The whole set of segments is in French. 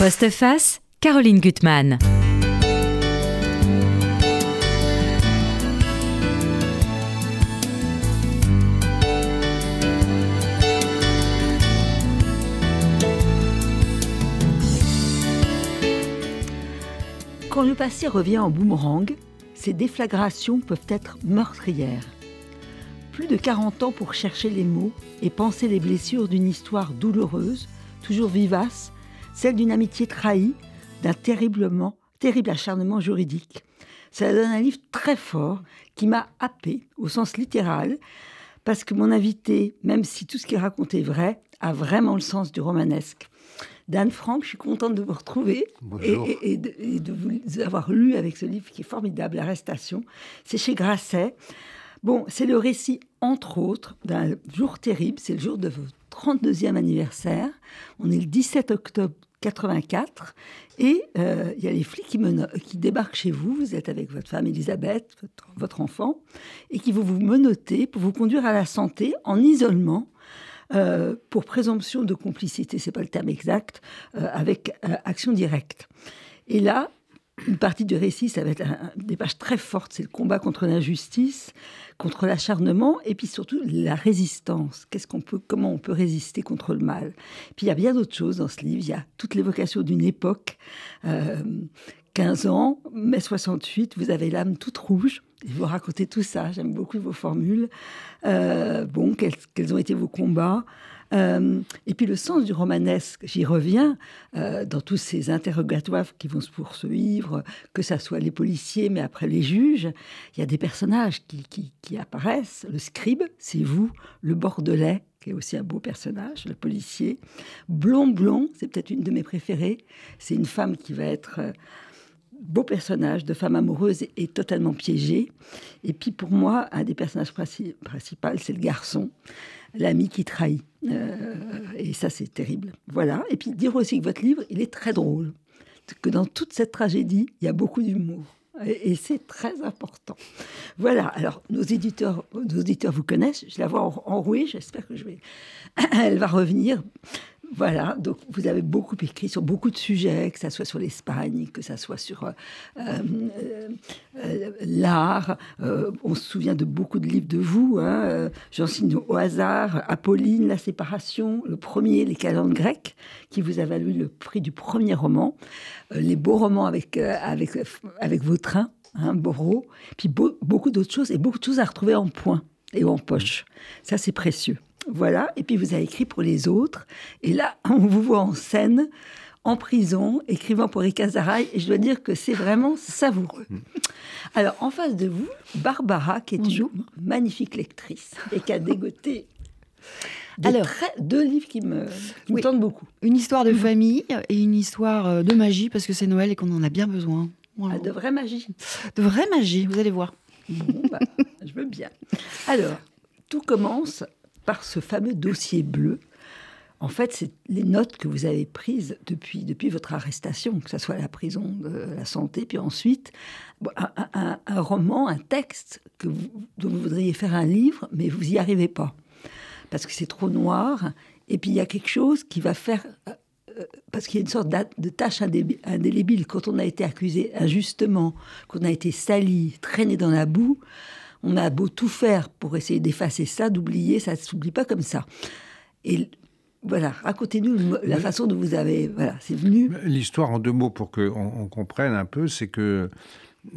Postface, Caroline Gutmann. Quand le passé revient en boomerang, ces déflagrations peuvent être meurtrières. Plus de 40 ans pour chercher les mots et penser les blessures d'une histoire douloureuse, toujours vivace, celle d'une amitié trahie, d'un terriblement, terrible acharnement juridique. Ça donne un livre très fort qui m'a happé au sens littéral, parce que mon invité, même si tout ce qu'il raconte est vrai, a vraiment le sens du romanesque. Dan Franck, je suis contente de vous retrouver et, de, vous avoir lu avec ce livre qui est formidable, L'arrestation. C'est chez Grasset. Bon, c'est le récit, entre autres, d'un jour terrible. C'est le jour de votre 32e anniversaire. On est le 17 octobre 84 et euh, il y a les flics qui, débarquent chez vous. Vous êtes avec votre femme Elisabeth, votre, enfant, et qui vont vous menoter pour vous conduire à la santé en isolement. Euh, pour présomption de complicité, c'est pas le terme exact, euh, avec action directe. Et là, une partie du récit, ça va être des pages très fortes. C'est le combat contre l'injustice, contre l'acharnement, et puis surtout la résistance. Qu'est-ce qu'on peut, comment on peut résister contre le mal? Puis il y a bien d'autres choses dans ce livre. Il y a toute l'évocation d'une époque. 15 euh, ans, mai 68, vous avez l'âme toute rouge. Et vous racontez tout ça. J'aime beaucoup vos formules. Euh, bon, quels ont été vos combats? Euh, et puis le sens du romanesque, j'y reviens, euh, dans tous ces interrogatoires qui vont se poursuivre, que ce soit les policiers, mais après les juges, il y a des personnages qui, qui apparaissent. Le scribe, c'est vous, le bordelais, qui est aussi un beau personnage, le policier. Blond Blond, c'est peut-être une de mes préférées. C'est une femme qui va être euh, beau personnage de femme amoureuse et, totalement piégée. Et puis pour moi, un des personnages principaux, c'est le garçon, l'ami qui trahit. Euh, et ça, c'est terrible. Voilà. Et puis dire aussi que votre livre, il est très drôle. Que dans toute cette tragédie, il y a beaucoup d'humour. Et, c'est très important. Voilà. Alors, nos éditeurs, nos éditeurs vous connaissent. Je la vois enrouée. J'espère que je vais. Elle va revenir. Voilà, donc vous avez beaucoup écrit sur beaucoup de sujets, que ce soit sur l'Espagne, que ce soit sur euh, euh, euh, l'art. on se souvient de beaucoup de livres de vous. Hein, J'en signe au hasard Apolline, La séparation, le premier, Les calendes grecques, qui vous a valu le prix du premier roman. les beaux romans avec, avec, avec Vautrin, hein, Borro. Puis beaucoup d'autres choses et beaucoup de choses à retrouver en point et en poche. Ça, c'est précieux. Voilà, et puis vous avez écrit pour les autres. Et là, on vous voit en scène, en prison, écrivant pour Rika Zaraï, et je dois dire que c'est vraiment savoureux. Mm. Alors, en face de vous, Barbara, qui est une magnifique lectrice et qui a dégoté Alors, deux livres qui me, tentent beaucoup. Une histoire de famille et une histoire euh, de magie, parce que c'est Noël et qu'on en a bien besoin. Ah, de vraie magie. De vraie magie, vous allez voir. Bah, je veux bien. Alors, tout commence par ce fameux dossier bleu. En fait, c'est les notes que vous avez prises depuis, depuis votre arrestation, que ce soit la prison de la santé, puis ensuite un, roman, un texte que vous, dont vous voudriez faire un livre, mais vous n'y arrivez pas. Parce que c'est trop noir. Et puis il y a quelque chose qui va faire euh, parce qu'il y a une sorte de tâche indélébile. Quand on a été accusé injustement, qu'on a été sali, traîné dans la boue, on a beau tout faire pour essayer d'effacer ça, d'oublier, ça ne s'oublie pas comme ça. Et voilà, racontez-nous la façon dont vous avez. Voilà, c'est venu. L'histoire en deux mots pour qu'on on comprenne un peu, c'est que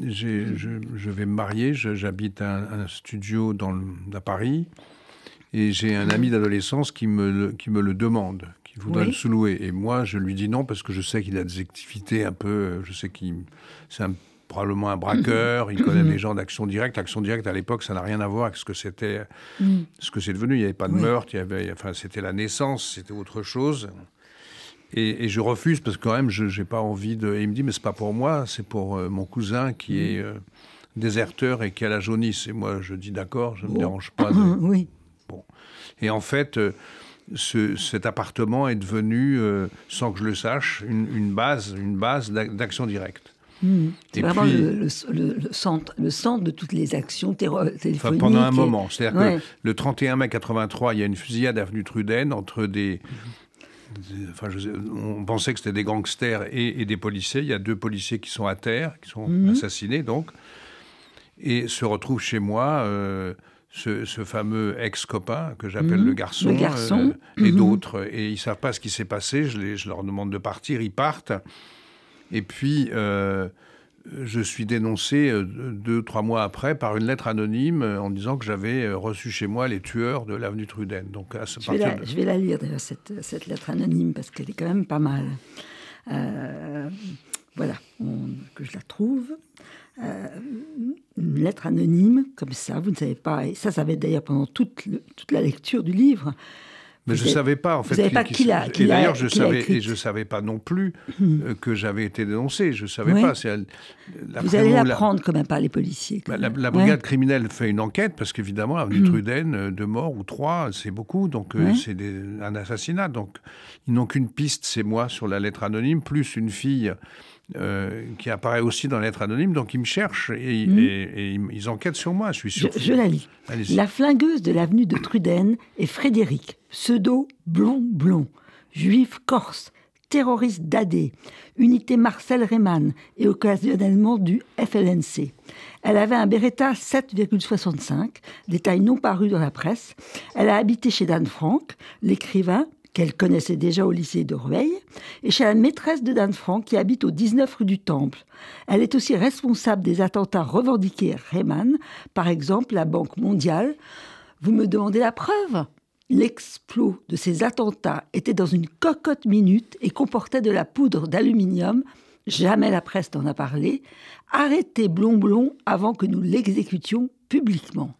je, je, vais me marier, j'habite un, un, studio dans à Paris, et j'ai un ami d'adolescence qui me, qui me le demande, qui voudrait le sous-louer. Et moi, je lui dis non parce que je sais qu'il a des activités un peu. Je sais qu'il. C'est un probablement un braqueur, il connaît des gens d'Action Directe. Action Directe, à l'époque, ça n'a rien à voir avec ce que c'était, mm. ce que c'est devenu. Il n'y avait pas de meurtre, il y avait, enfin, c'était la naissance, c'était autre chose. Et, je refuse parce que quand même, je n'ai pas envie de. Et il me dit, mais c'est pas pour moi, c'est pour euh, mon cousin qui mm. est euh, déserteur et qui a la jaunisse. Et moi, je dis d'accord, je ne me dérange pas. oui. Bon. Et en fait. Euh, ce, cet appartement est devenu, sans que je le sache, une, une base, une base d'action directe. Mmh. C'est vraiment le, centre, le centre de toutes les actions téléphoniques. pendant un moment. C'est-à-dire que le 31 mai 83, il y a une fusillade avenue Truden entre des, enfin, je- on pensait que c'était des gangsters et, et des policiers. Il y a deux policiers qui sont à terre, qui sont Mhm. assassinés, donc. Et se retrouve chez moi euh, ce, ce fameux ex-copain que j'appelle Mhm. le garçon, Le garçon. euh, et Mhm. d'autres. Et ils savent pas ce qui s'est passé. Je, les- je leur demande de partir, ils partent. Et puis, euh, je suis dénoncé euh, deux, trois mois après par une lettre anonyme euh, en disant que j'avais reçu chez moi les tueurs de l'avenue Truden. Donc, à ce Je vais, la, de- je vais la lire d'ailleurs, cette, cette lettre anonyme, parce qu'elle est quand même pas mal. Euh, voilà, on- que je la trouve. Euh, une lettre anonyme, comme ça, vous ne savez pas. Et ça, ça va être d'ailleurs pendant toute, le- toute la lecture du livre. Mais Vous je avez- savais pas en fait. savez qui- pas qui- qui l'a- et d'ailleurs, je savais et je savais pas non plus euh, que j'avais été dénoncé. Je savais Oui. pas. Vous allez la- l'apprendre quand même par les policiers. bah, la, Ouais. brigade criminelle fait une enquête parce qu'évidemment, avenue Mhm. Truden, euh, deux morts ou trois, c'est beaucoup. Donc, euh, Ouais. c'est un assassinat. Donc, ils n'ont qu'une piste, c'est moi sur la lettre anonyme, plus une fille euh, qui apparaît aussi dans la lettre anonyme. Donc, ils me cherchent et, Mhm. et- et ils, ils enquêtent sur moi. Je suis sûr. je la lis. La flingueuse de l'avenue de Truden est Frédéric, pseudo blond blond, juif corse, terroriste d'AD, unité Marcel Reymann et occasionnellement du FLNC. Elle avait un Beretta 7,65, détail non paru dans la presse. Elle a habité chez Dan Frank, l'écrivain qu'elle connaissait déjà au lycée de Rueil, et chez la maîtresse de Dan Frank qui habite au 19 rue du Temple. Elle est aussi responsable des attentats revendiqués Reymann, par exemple la Banque mondiale. Vous me demandez la preuve? L'explos de ces attentats était dans une cocotte minute et comportait de la poudre d'aluminium. Jamais la presse n'en a parlé. Arrêtez Blond avant que nous l'exécutions publiquement.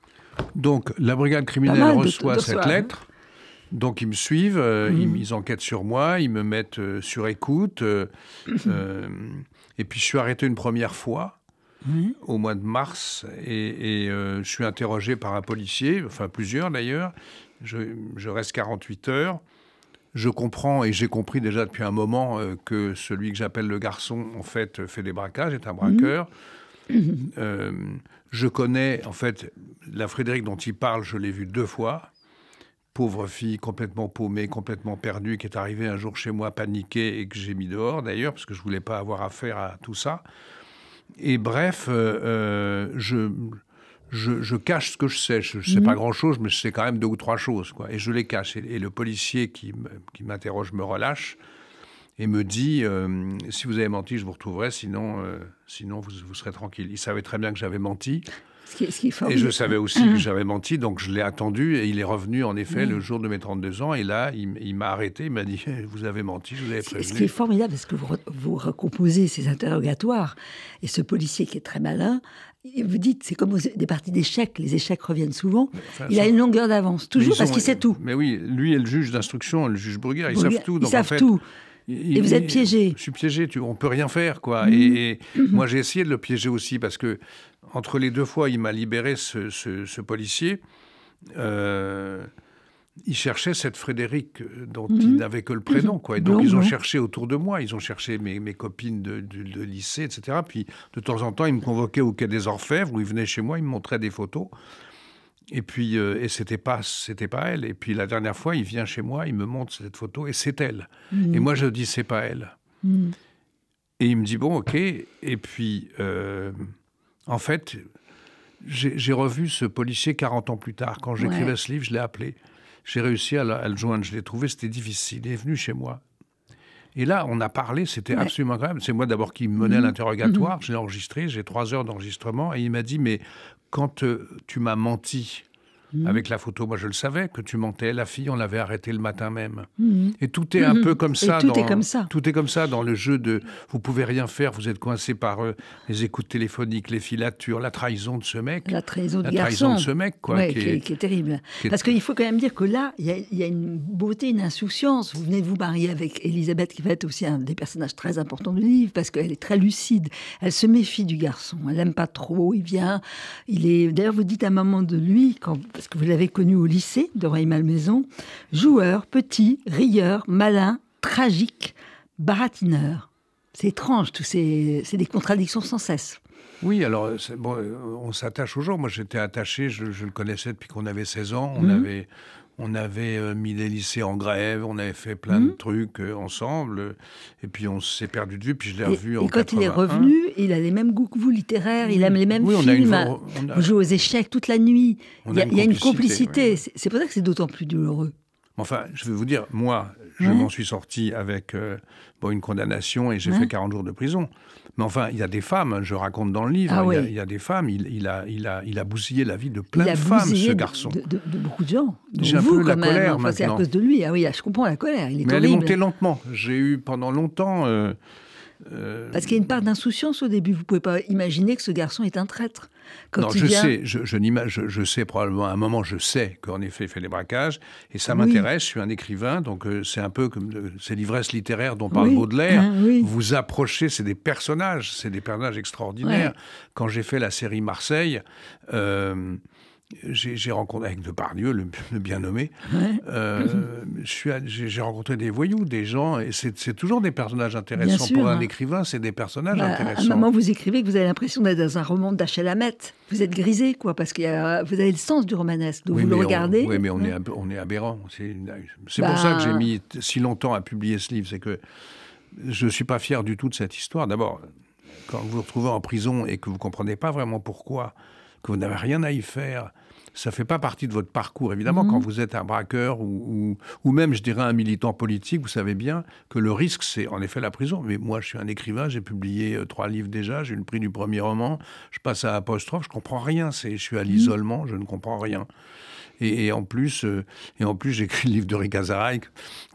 Donc, la brigade criminelle de- reçoit de cette hein. Donc, ils me suivent, euh, ils, ils enquêtent sur moi, ils me mettent euh, sur écoute. euh, et puis, je suis arrêté une première fois au mois de mars et, et, je suis interrogé par un policier, enfin plusieurs d'ailleurs. Je, je reste 48 heures. Je comprends et j'ai compris déjà depuis un moment que celui que j'appelle le garçon, en fait, fait des braquages, est un braqueur. Euh, je connais, en fait, la Frédéric dont il parle, je l'ai vue deux fois. Pauvre fille, complètement paumée, complètement perdue, qui est arrivée un jour chez moi paniquée et que j'ai mis dehors d'ailleurs, parce que je voulais pas avoir affaire à tout ça. Et bref, euh, euh, je, je, je cache ce que je sais. Je ne sais pas grand-chose, mais je sais quand même deux ou trois choses. Quoi. Et je les cache. Et, et le policier qui m'interroge me relâche et me dit euh, si vous avez menti, je vous retrouverai, sinon, euh, sinon vous, vous serez tranquille. Il savait très bien que j'avais menti. Ce qui est, ce qui est Et je savais aussi que j'avais menti, donc je l'ai attendu et il est revenu en effet le jour de mes 32 ans. Et là, il, m'a arrêté, il m'a dit Vous avez menti, je vous avais Ce ce qui est prévenu. formidable, parce que vous, vous recomposez ces interrogatoires, et ce policier qui est très malin, vous dites, c'est comme des parties d'échecs, les échecs reviennent souvent, Enfin, il a une longueur d'avance, toujours parce qu'il sait tout. Mais oui, lui et le juge d'instruction, le juge Bruguière, ils savent tout. ils Donc savent en fait, tout. il- Et vous êtes piégé. Je suis piégé, tu, on peut rien faire, quoi. Mhm. Et, et moi, j'ai essayé de le piéger aussi parce que entre les deux fois, il m'a libéré ce, ce- ce policier. euh, il cherchait cette Frédéric euh, dont il n'avait que le prénom, quoi. Et donc, Blond, ils ont cherché autour de moi, ils ont cherché mes, mes copines de, de- de lycée, etc. Puis, de temps en temps, ils me convoquaient au Quai des Orfèvres, où ils venaient chez moi, ils me montraient des photos. Et puis, euh, et c'était pas, c'était pas elle. Et puis la dernière fois, il vient chez moi, il me montre cette photo et c'est elle. Et moi, je dis c'est pas elle. Mm. Et il me dit bon, ok. Et puis, euh, en fait, j'ai j'ai revu ce policier 40 ans plus tard. Quand j'écrivais Ouais. ce livre, je l'ai appelé. J'ai réussi à, le- à le joindre. Je l'ai trouvé, c'était difficile. Il est venu chez moi. Et là, on a parlé, c'était Ouais. absolument incroyable. C'est moi d'abord qui menais Mhm. l'interrogatoire, je l'ai enregistré, j'ai trois heures d'enregistrement, et il m'a dit, mais quand euh, tu m'as menti Mhm. avec la photo, moi je le savais que tu mentais, la fille, on l'avait arrêtée le matin même. Mhm. Et tout est un Mhm. peu comme Et ça. tout dans, est comme ça. Tout est comme ça dans le jeu de vous pouvez rien faire, vous êtes coincé par euh, les écoutes téléphoniques, les filatures, la trahison de ce mec. La trahison La de ce mec, quoi. Ouais, qui est- est, qui est terrible. qui est- Parce qu'il faut quand même dire que là, il y, a- il y a une beauté, une insouciance. Vous venez de vous marier avec Elisabeth, qui va être aussi un des personnages très importants du livre, parce qu'elle est très lucide. Elle se méfie du garçon. Elle l'aime pas trop. Il vient. Il est. D'ailleurs, vous dites à un moment de lui, quand, parce que vous l'avez connu au lycée de Rueil-Malmaison, joueur, petit, rieur, malin, tragique, baratineur. C'est étrange, tout ces, c'est des contradictions sans cesse. Oui, alors bon, on s'attache aux gens. Moi, j'étais attaché, je, le connaissais depuis qu'on avait 16 ans. On mhm. avait, on avait euh, mis les lycées en grève, on avait fait plein de mhm. trucs euh, ensemble. Et puis on s'est perdu de vue, puis je l'ai revu en Et quand il est revenu, il a les mêmes goûts que vous littéraires, il aime les mêmes films. Vous jouez aux échecs toute la nuit. Il y a, une complicité. C'est pour ça que c'est d'autant plus douloureux. Enfin, je vais vous dire, moi, je m'en suis sorti avec euh, bon, une condamnation et j'ai fait 40 jours de prison. Mais enfin, il y a des femmes, je raconte dans le livre, ah il, y a, des femmes, il, a, il, a, il a bousillé la vie de plein de femmes, ce garçon. De, de, beaucoup de gens. J'ai un peu la colère maintenant. C'est à cause de lui. Ah oui, je comprends la colère. Il est Mais elle est montée lentement. J'ai eu pendant longtemps... Euh, euh, Parce qu'il y a une part d'insouciance au début. Vous ne pouvez pas imaginer que ce garçon est un traître. non, je sais, je, je, sais probablement, à un moment, je sais qu'en effet, il fait des braquages, et ça m'intéresse, je suis un écrivain, donc euh, c'est un peu comme ces livresses littéraires dont parle Baudelaire. Ah, vous approchez, c'est des personnages, c'est des personnages extraordinaires. Quand j'ai fait la série Marseille, euh, j'ai rencontré avec Depardieu, le, le bien nommé, euh, j'ai rencontré des voyous, des gens, et c'est toujours des personnages intéressants. Pour un écrivain, c'est des personnages bah, intéressants. À un moment, vous écrivez que vous avez l'impression d'être dans un roman d'Achel Hamet. Vous êtes grisé, quoi, parce que vous avez le sens du romanesque. Donc vous le regardez. oui, mais on, est, on est aberrant. C'est pour ça que j'ai bah. mis si longtemps à publier ce livre. C'est que je ne suis pas fier du tout de cette histoire. D'abord, quand vous vous retrouvez en prison et que vous ne comprenez pas vraiment pourquoi, que vous n'avez rien à y faire, ça fait pas partie de votre parcours. Évidemment, quand mhm. vous êtes un braqueur ou, ou, même, je dirais, un militant politique, vous savez bien que le risque, c'est en effet la prison. Mais moi, je suis un écrivain, j'ai publié euh, trois livres déjà, j'ai eu le prix du premier roman, je passe à apostrophe, je comprends rien. Je suis à mhm. l'isolement, je ne comprends rien. Et, en plus, euh, et en plus, j'écris le livre de Rick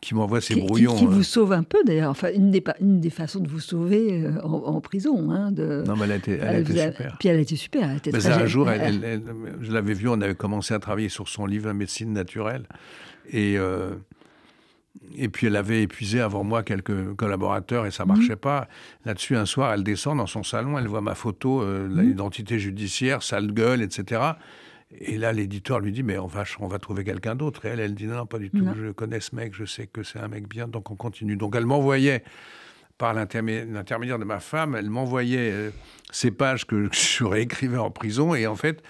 qui m'envoie ses brouillons. Qui, vous euh. sauve un peu d'ailleurs. Enfin, une des, une des façons de vous sauver euh, en, prison. Hein, de, non, mais elle a été, elle a été super. Puis elle a été super. Elle mais un jour, elle, je l'avais vue, on avait commencé à travailler sur son livre Médecine naturelle. Et. Et puis elle avait épuisé avant moi quelques collaborateurs et ça mhm. marchait pas. Là-dessus, un soir, elle descend dans son salon, elle voit ma photo, mhm. l'identité judiciaire, sale gueule, etc. Et là, l'éditeur lui dit, mais on va, on va trouver quelqu'un d'autre. Et elle, elle dit, non, pas du tout, je connais ce mec, je sais que c'est un mec bien, donc on continue. Donc elle m'envoyait, par l'intermédiaire de ma femme, elle m'envoyait euh, ces pages que je réécrivais en prison. Et en fait,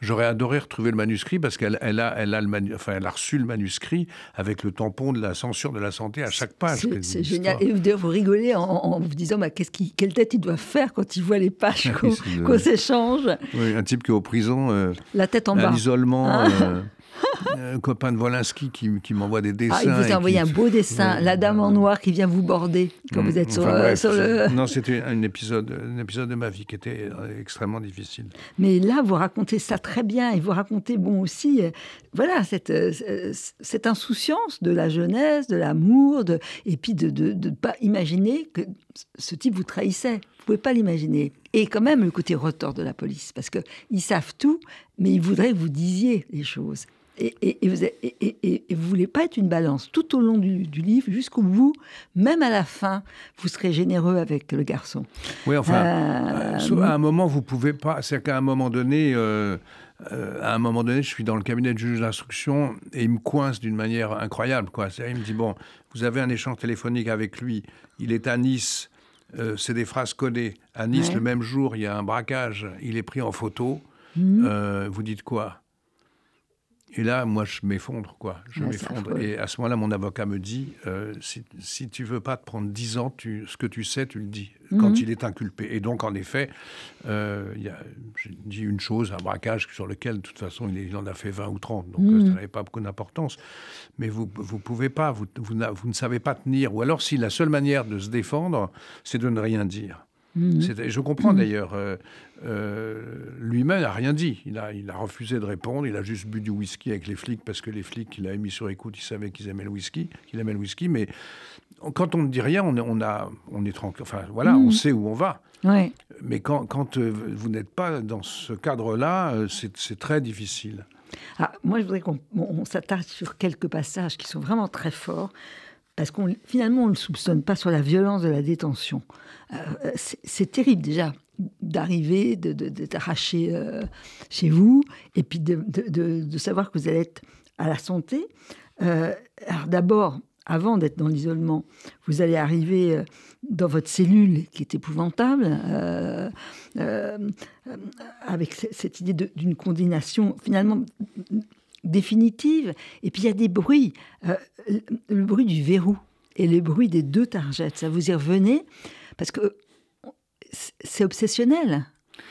J'aurais adoré retrouver le manuscrit parce qu'elle elle a, elle a, le enfin, elle a reçu le manuscrit avec le tampon de la censure de la santé à chaque page. C'est génial. Et vous, vous rigolez en, vous disant bah, qui, quelle tête il doit faire quand il voit les pages qu'on s'échange? Oui, un type qui est aux prisons. Euh, la tête en bas. L'isolement. Ah. Euh, un copain de Wolinski qui, qui m'envoie des dessins. Ah, il vous a envoyé un beau dessin, la dame en noir qui vient vous border quand vous mm, êtes sur, euh, le... Non, c'était un épisode, un épisode de ma vie qui était euh, extrêmement difficile. Mais là, vous racontez ça très bien et vous racontez, bon, aussi, euh, voilà, cette, cette insouciance de la jeunesse, de l'amour, de, et puis de ne pas imaginer que ce type vous trahissait. Vous pouvez pas l'imaginer. Et quand même le côté retort de la police, parce qu'ils savent tout, mais ils voudraient que vous disiez les choses et, vous ne voulez pas être une balance tout au long du, livre, jusqu'au bout, même à la fin, vous serez généreux avec le garçon. Oui, enfin, euh, à un moment, vous pouvez pas. C'est qu'à un moment donné. Euh, euh, à un moment donné, je suis dans le cabinet de juge d'instruction et il me coince d'une manière incroyable. Quoi. Il me dit Bon, vous avez un échange téléphonique avec lui, il est à Nice, c'est des phrases codées. À Nice, le même jour, il y a un braquage, il est pris en photo. Mmh. vous dites quoi? Et là, moi, je m'effondre, quoi. Je m'effondre. Et à ce moment-là, mon avocat me dit euh, si, si tu veux pas te prendre 10 ans, tu, ce que tu sais, tu le dis quand mhm. il est inculpé. Et donc, en effet, euh, j'ai dit une chose, un braquage sur lequel, de toute façon, il, en a fait 20 ou 30. Donc, mhm. ça n'avait pas beaucoup d'importance. Mais vous ne pouvez pas, vous, vous, vous ne savez pas tenir. Ou alors, si la seule manière de se défendre, c'est de ne rien dire. Mhm. Je comprends d'ailleurs. Euh, euh, lui-même n'a rien dit. Il a, il a refusé de répondre. Il a juste bu du whisky avec les flics parce que les flics qu'il a mis sur écoute, ils savaient qu'ils aimaient le whisky, qu'il aimait le whisky. Mais quand on ne dit rien, on, on, a, on est tranquille. Enfin, voilà, on mhm. sait où on va. Mais quand, quand euh, vous n'êtes pas dans ce cadre-là, c'est très difficile. Ah, moi, je voudrais qu'on s'attarde sur quelques passages qui sont vraiment très forts parce qu'on finalement on ne le soupçonne pas sur la violence de la détention. c'est terrible déjà d'arriver, d'être arraché euh, chez vous, et puis de, savoir que vous allez être à la santé. Euh, alors d'abord, avant d'être dans l'isolement. Vous allez arriver euh, dans votre cellule qui est épouvantable, euh, euh, avec cette idée d'une condamnation finalement définitive. Et puis il y a des bruits, le bruit du verrou et le bruit des deux targettes. Ça vous y revenez? Parce que c'est obsessionnel.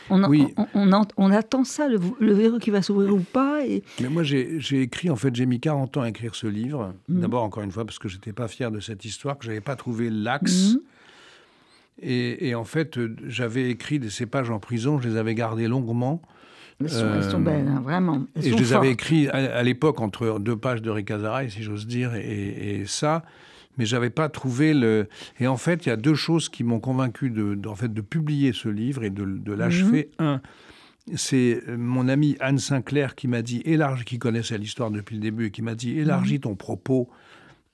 On, oui. on, attend ça, le, verrou qui va s'ouvrir ou pas. Et... Mais moi, j'ai écrit, en fait, j'ai mis 40 ans à écrire ce livre. Mhm. D'abord, encore une fois, parce que je n'étais pas fier de cette histoire, que je n'avais pas trouvé l'axe. Mhm. Et, en fait, j'avais écrit ces pages en prison, je les avais gardées longuement. Elles sont, belles, hein, vraiment. et je les avais écrites à, l'époque entre deux pages de Ricazaraï, si j'ose dire, et, et ça mais j'avais pas trouvé le. Et en fait, il y a deux choses qui m'ont convaincu de, en fait, de publier ce livre et de, l'achever. Mhm. Un, c'est euh, mon ami Anne Sinclair qui m'a dit élargis, qui connaissait l'histoire depuis le début, et qui m'a dit élargis mhm. ton propos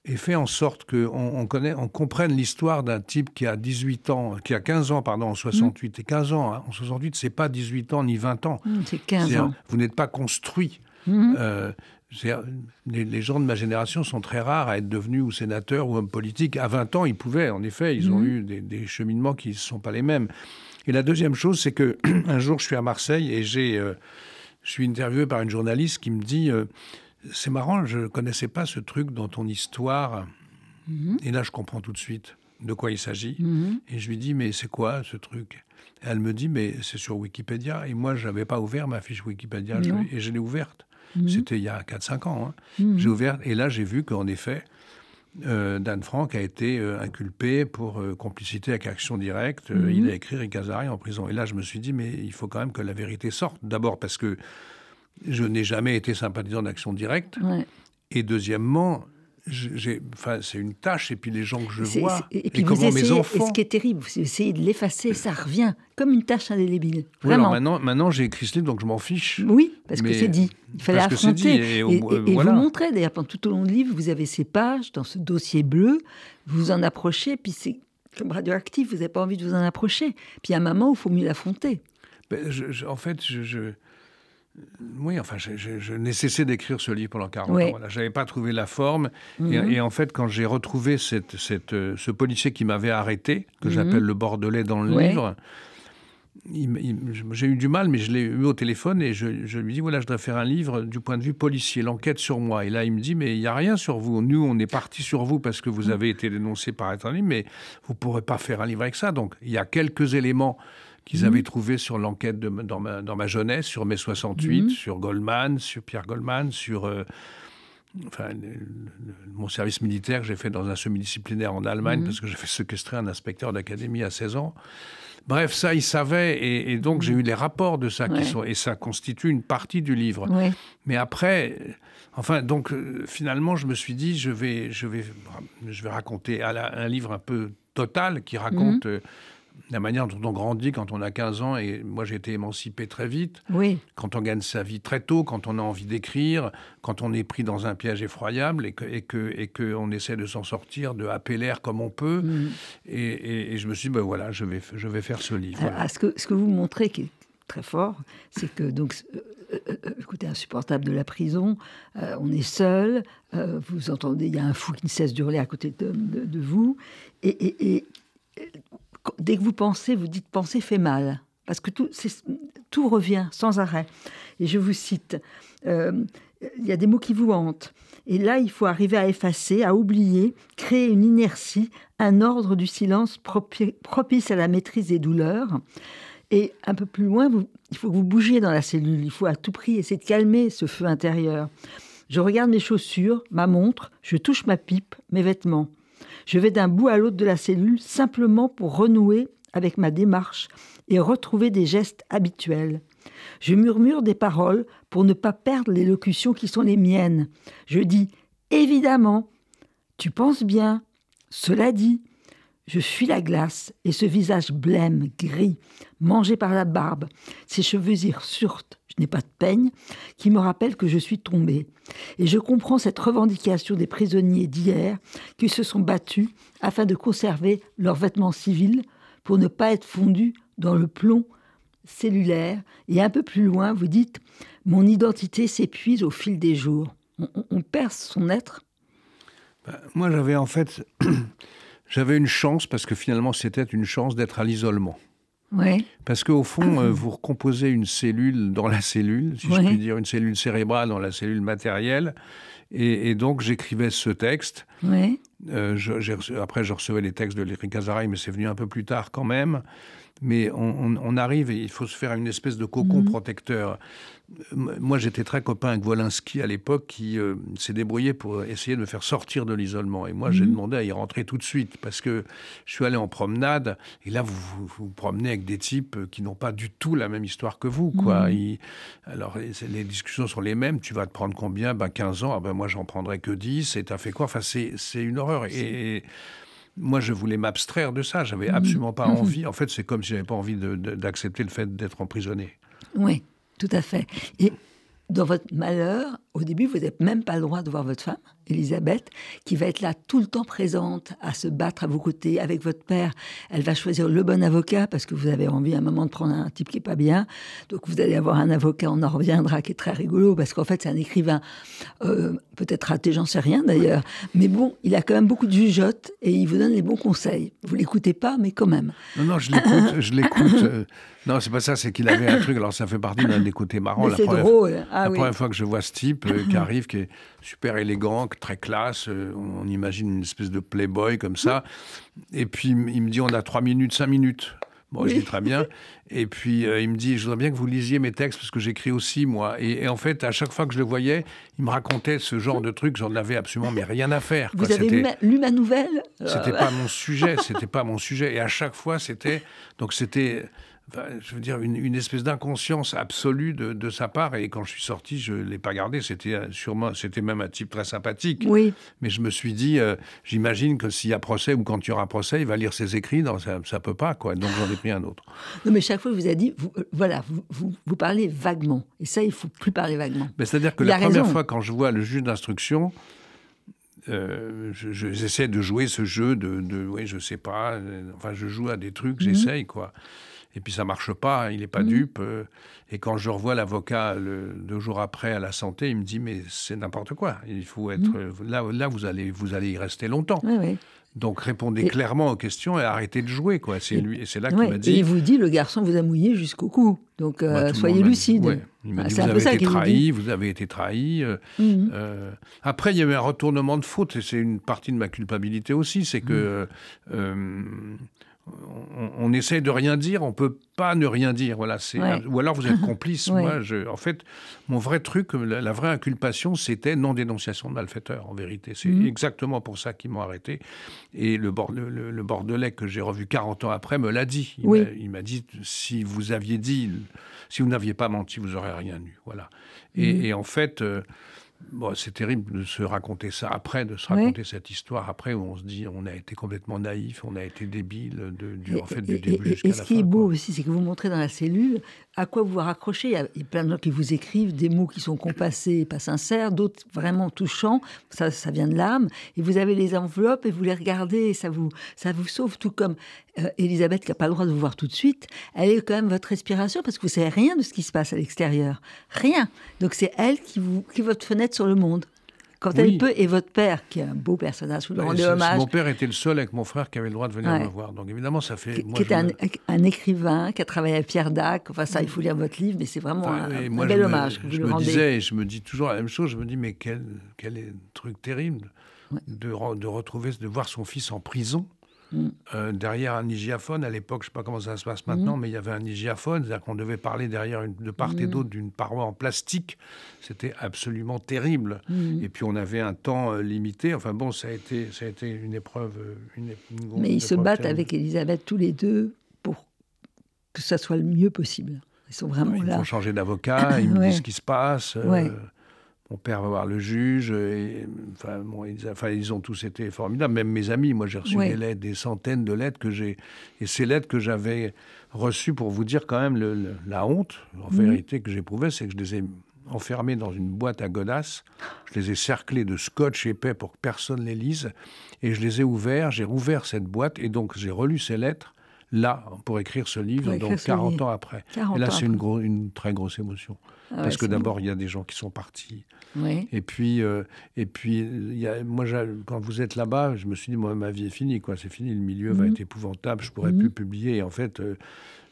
et fais en sorte qu'on on, connaît, on comprenne l'histoire d'un type qui a 18 ans, qui a 15 ans, pardon, en 68, et 15 ans, hein, en 68, c'est pas 18 ans ni 20 ans. Mhm, c'est 15 ans. Vous n'êtes pas construit. Euh, les, gens de ma génération sont très rares à être devenus ou sénateurs ou hommes politiques. À 20 ans, ils pouvaient, en effet, ils ont mhm. eu des, cheminements qui ne sont pas les mêmes. Et la deuxième chose, c'est que un jour, je suis à Marseille et j'ai, euh, je suis interviewé par une journaliste qui me dit euh, C'est marrant, je ne connaissais pas ce truc dans ton histoire. Mhm. Et là, je comprends tout de suite de quoi il s'agit. Mhm. Et je lui dis Mais c'est quoi ce truc? Elle me dit Mais c'est sur Wikipédia. Et moi, je n'avais pas ouvert ma fiche Wikipédia et je l'ai ouverte. Mhm. C'était il y a 4-5 ans. Hein. J'ai ouvert, et là j'ai vu qu'en effet, euh, Dan Frank a été euh, inculpé pour euh, complicité avec action directe. Il a écrit Ricazari en prison. Et là, je me suis dit, mais il faut quand même que la vérité sorte. D'abord parce que je n'ai jamais été sympathisant d'action directe. Et deuxièmement, enfin, c'est une tâche, et puis les gens que je vois, et, puis comment mes enfants... Et ce qui est terrible, vous essayez de l'effacer, ça revient comme une tâche indélébile. Vraiment. maintenant, maintenant j'ai écrit ce livre, donc je m'en fiche. Oui, parce que c'est dit. Il fallait affronter. et, vous montrez, d'ailleurs, tout au long du livre, vous avez ces pages dans ce dossier bleu, vous en approchez, puis c'est comme radioactif, vous n'avez pas envie de vous en approcher. Puis il y a un moment où il faut mieux l'affronter. Ben, en fait, je oui, enfin, je, n'ai cessé d'écrire ce livre pendant 40 ans. Je n'avais pas trouvé la forme. Mhm. et, en fait, quand j'ai retrouvé cette, cette, euh, ce policier qui m'avait arrêté, que mhm. j'appelle le Bordelais dans le livre, j'ai eu du mal, mais je l'ai eu au téléphone et je, lui dis voilà, je dois faire un livre du point de vue policier, l'enquête sur moi. Et là, il me dit mais il n'y a rien sur vous. Nous, on est parti sur vous parce que vous mhm. avez été dénoncé par un livre, mais vous ne pourrez pas faire un livre avec ça. Donc, il y a quelques éléments qu'ils mhm. avaient trouvé sur l'enquête dans ma, dans, ma, jeunesse, sur mai 68, mhm. sur Goldman, sur Pierre Goldman, sur euh, enfin, mon service militaire que j'ai fait dans un semi-disciplinaire en Allemagne, mhm. parce que j'ai fait séquestrer un inspecteur d'académie à 16 ans. Bref, ça, ils savaient, et, donc j'ai eu les rapports de ça, qui sont, et ça constitue une partie du livre. Mais après, enfin, donc euh, finalement, je me suis dit, je vais, je vais, je vais raconter un livre un peu total qui raconte euh, la manière dont on grandit quand on a 15 ans, et moi j'ai été émancipé très vite, oui. quand on gagne sa vie très tôt, quand on a envie d'écrire, quand on est pris dans un piège effroyable et que et que et que on essaie de s'en sortir, de happer l'air comme on peut. Mm. Et, je me suis dit, ben voilà, je vais je vais faire ce livre. Ah, ce que ce que vous montrez qui est très fort, c'est que donc euh, euh, euh, écoutez, insupportable de la prison, on est seul, vous entendez, il y a un fou qui ne cesse d'hurler à côté de, de, vous, et, et dès que vous pensez, vous dites penser fait mal. Parce que tout, tout revient sans arrêt. Et je vous cite, euh, il y a des mots qui vous hantent. Et là, il faut arriver à effacer, à oublier, créer une inertie, un ordre du silence propice à la maîtrise des douleurs. Et un peu plus loin, il faut que vous bougiez dans la cellule. Il faut à tout prix essayer de calmer ce feu intérieur. Je regarde mes chaussures, ma montre, je touche ma pipe, mes vêtements. Je vais d'un bout à l'autre de la cellule simplement pour renouer avec ma démarche et retrouver des gestes habituels. Je murmure des paroles pour ne pas perdre les locutions qui sont les miennes. Je dis évidemment, tu penses bien, cela dit. Je fuis la glace et ce visage blême, gris, mangé par la barbe, ces cheveux hirsutes, je n'ai pas de peigne, qui me rappelle que je suis tombée. Et je comprends cette revendication des prisonniers d'hier qui se sont battus afin de conserver leurs vêtements civils pour ne pas être fondus dans le plomb cellulaire. Et un peu plus loin, vous dites Mon identité s'épuise au fil des jours. On, on perd son être? Ben, moi, j'avais en fait, j'avais une chance parce que finalement, c'était une chance d'être à l'isolement. Oui. Parce qu'au fond, euh, vous recomposez une cellule dans la cellule, si je puis dire, une cellule cérébrale dans la cellule matérielle. Et, donc, j'écrivais ce texte. Euh, après, je recevais les textes de Eric Azaray, mais c'est venu un peu plus tard quand même. Mais on, arrive et il faut se faire une espèce de cocon mhm. protecteur. Moi, j'étais très copain avec Wolinski à l'époque, qui euh, s'est débrouillé pour essayer de me faire sortir de l'isolement. Et moi, j'ai mhm. demandé à y rentrer tout de suite, parce que je suis allé en promenade, et là, vous vous, promenez avec des types qui n'ont pas du tout la même histoire que vous. Quoi. Mhm. alors, les discussions sont les mêmes. Tu vas te prendre combien? Ben, 15 ans. Ah ben, moi, j'en prendrai que 10. Et t'as fait quoi? Enfin, c'est une horreur. et moi, je voulais m'abstraire de ça. J'avais absolument pas envie. En fait, c'est comme si j'avais pas envie d'accepter le fait d'être emprisonné. Oui, tout à fait. Et dans votre malheur, au début, vous n'avez même pas le droit de voir votre femme, Elisabeth, qui va être là tout le temps présente, à se battre à vos côtés avec votre père. Elle va choisir le bon avocat parce que vous avez envie à un moment de prendre un type qui est pas bien. Donc vous allez avoir un avocat, on en reviendra, qui est très rigolo parce qu'en fait c'est un écrivain euh, peut-être raté, j'en sais rien d'ailleurs. Mais bon, il a quand même beaucoup de jugeotes et il vous donne les bons conseils. Vous l'écoutez pas, mais quand même. Non, non, je l'écoute. je l'écoute. Euh, non, c'est pas ça, c'est qu'il avait un truc. Alors ça fait partie d'un des côtés marrants. C'est drôle. Ah, la première fois que je vois ce type, euh, qui arrive, qui est super élégant, très classe. Euh, on imagine une espèce de playboy comme ça. Et puis il me dit on a trois minutes, cinq minutes. Bon, je dis très bien. Et puis euh, il me dit, je voudrais bien que vous lisiez mes textes parce que j'écris aussi moi. Et, en fait, à chaque fois que je le voyais, il me racontait ce genre de trucs. J'en avais absolument mais rien à faire. Vous avez lu ma nouvelle? C'était pas mon sujet. C'était pas mon sujet. Et à chaque fois, c'était donc c'était je veux dire, une, espèce d'inconscience absolue de, sa part. Et quand je suis sorti, je ne l'ai pas gardé. C'était euh, sûrement, c'était même un type très sympathique. Oui. Mais je me suis dit, euh, j'imagine que s'il y a procès ou quand il y aura procès, il va lire ses écrits. Non, ça ne peut pas, quoi. Donc j'en ai pris un autre. Non, mais chaque fois, vous avez dit, euh, voilà, vous, vous, parlez vaguement. Et ça, il faut plus parler vaguement. C'est-à-dire que la première fois, quand je vois le juge d'instruction, j'essaie de jouer ce jeu de, de, oui, je sais pas, enfin, je joue à des trucs, mhm. j'essaye, quoi. Et puis ça marche pas, il n'est pas mhm. dupe. Euh, et quand je revois l'avocat deux jours après à la santé, il me dit mais c'est n'importe quoi. Il faut être mhm. euh, là, là vous allez vous allez y rester longtemps. Donc répondez clairement aux questions et arrêtez de jouer quoi. C'est lui et c'est là qu'il m'a dit. Et il vous dit le garçon vous a mouillé jusqu'au cou. Donc euh, soyez lucide. Il m'a ah, dit vous avez été trahi, vous avez été trahi. Après il y avait un retournement de faute et c'est une partie de ma culpabilité aussi, c'est que on, essaie de rien dire, on peut pas ne rien dire. Voilà, c'est ou alors vous êtes complice. Moi, je, en fait, mon vrai truc, la, vraie inculpation, c'était non dénonciation de malfaiteurs. En vérité, c'est mhm. exactement pour ça qu'ils m'ont arrêté. Et le, le, bordelais que j'ai revu 40 ans après me l'a dit. Il m'a dit si vous aviez dit, si vous n'aviez pas menti, vous aurez rien eu. Voilà. Et, mhm. en fait. Euh, Bon, c'est terrible de se raconter ça après, de se raconter cette histoire après où on se dit on a été complètement naïf, on a été débile de, du, en fait, du début jusqu'à la fin. Et ce qui est beau aussi, c'est que vous montrez dans la cellule à quoi vous vous raccrochez. Il y a plein de gens qui vous écrivent des mots qui sont compassés, pas sincères, d'autres vraiment touchants. Ça, ça vient de l'âme. Et vous avez les enveloppes et vous les regardez et ça vous, ça vous sauve. Tout comme euh, Elisabeth, qui n'a pas le droit de vous voir tout de suite, elle est quand même votre respiration parce que vous savez rien de ce qui se passe à l'extérieur. Rien. Donc c'est elle qui, vous, qui est votre fenêtre sur le monde quand elle peut, et votre père, qui est un beau personnage, vous rendez hommage. Mon père était le seul avec mon frère qui avait le droit de venir me voir. Donc évidemment, ça fait. Qui, était un, écrivain, qui a travaillé à Pierre Dac. Enfin, ça, il faut lire votre livre, mais c'est vraiment un, bel hommage que vous je lui me rendez. Disais, je me dis toujours la même chose. Je me dis, mais quel, quel truc terrible de, de retrouver, de voir son fils en prison? Euh, derrière un hygiaphone, à l'époque, je ne sais pas comment ça se passe maintenant, mm. mais il y avait un hygiaphone, c'est-à-dire qu'on devait parler derrière de part et mm. d'autre d'une paroi en plastique. C'était absolument terrible. Mm. Et puis on avait un temps euh, limité. Enfin bon, ça a été, ça a été une épreuve. Euh, une, mais ils se battent avec Elisabeth tous les deux pour que ça soit le mieux possible. Ils sont vraiment là. Ils vont changer d'avocat, ils me disent ce qui se passe. Mon père va voir le juge. Et, enfin, ils, enfin, ils, ont tous été formidables. Même mes amis, moi j'ai reçu des lettres, des centaines de lettres que j'ai. Et ces lettres que j'avais reçues pour vous dire quand même le, la honte, en mhm. vérité, que j'éprouvais, c'est que je les ai enfermés dans une boîte à godasses. Je les ai cerclés de scotch épais pour que personne les lise. Et je les ai ouverts, j'ai rouvert cette boîte et donc j'ai relu ces lettres là pour écrire ce livre, écrire donc ce 40 livre. ans après. 40 Et là, c'est une, après. gros- une très grosse émotion. Ah ouais, Parce que d'abord, il y a des gens qui sont partis. Oui. Et puis, euh, et puis il y a, moi, quand vous êtes là-bas, je me suis dit, moi, ma vie est finie, quoi. C'est fini, le milieu va Mhm. être épouvantable, je pourrais Mhm. plus publier. Et en fait, euh,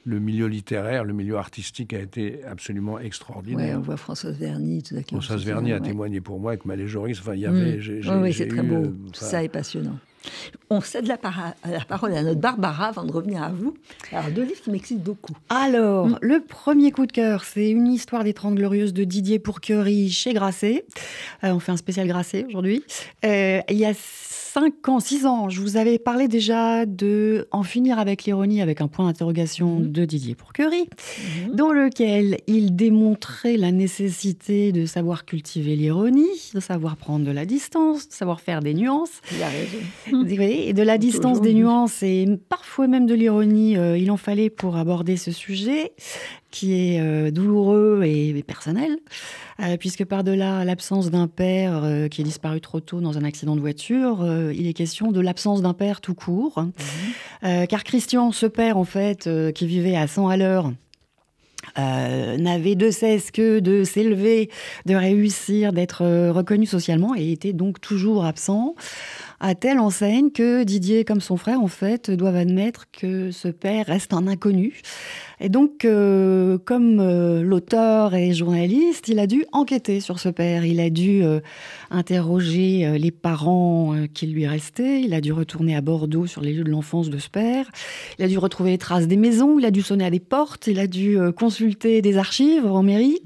le milieu littéraire, le milieu artistique a été absolument Ouais, extraordinaire. on voit Françoise Verny, tout à coup. Françoise Verny a ouais. témoigné pour moi avec Malé Joris. Enfin, il y avait. j'ai- Oui, j'ai- oui, j'ai c'est très beau. euh, Tout ça est passionnant. On cède la, para- la parole à notre Barbara avant de revenir à vous. Alors, deux livres qui m'excitent beaucoup. Alors, Mm. le premier coup de cœur, c'est une histoire des Trente Glorieuses de Didier Pourquerie chez Grasset. Euh, on fait un spécial Grasset aujourd'hui. Euh, il y a cinq ans, six ans, je vous avais parlé déjà de En finir avec l'ironie avec un point d'interrogation Mhm. de Didier Pourquerie, dans lequel il démontrait la nécessité de savoir cultiver l'ironie, de savoir prendre de la distance, de savoir faire des nuances. Il a raison. Et de la distance des nuances et parfois même de l'ironie, euh, il en fallait pour aborder ce sujet qui est euh, douloureux et, et personnel, euh, puisque par-delà l'absence d'un père qui est disparu trop tôt dans un accident de voiture, il est question de l'absence d'un père tout court. Euh, car Christian, ce père en fait, qui vivait à 100 à l'heure, euh, n'avait de cesse que de s'élever, de réussir, d'être reconnu socialement et était donc toujours absent, à telle enseigne que Didier, comme son frère, en fait, doivent admettre que ce père reste un inconnu. Et donc, euh, comme euh, l'auteur et journaliste, il a dû enquêter sur ce père. Il a dû euh, interroger les parents qui lui restaient. Il a dû retourner à Bordeaux sur les lieux de l'enfance de ce père. Il a dû retrouver les traces des maisons. Il a dû sonner à des portes. Il a dû consulter des archives en mairie.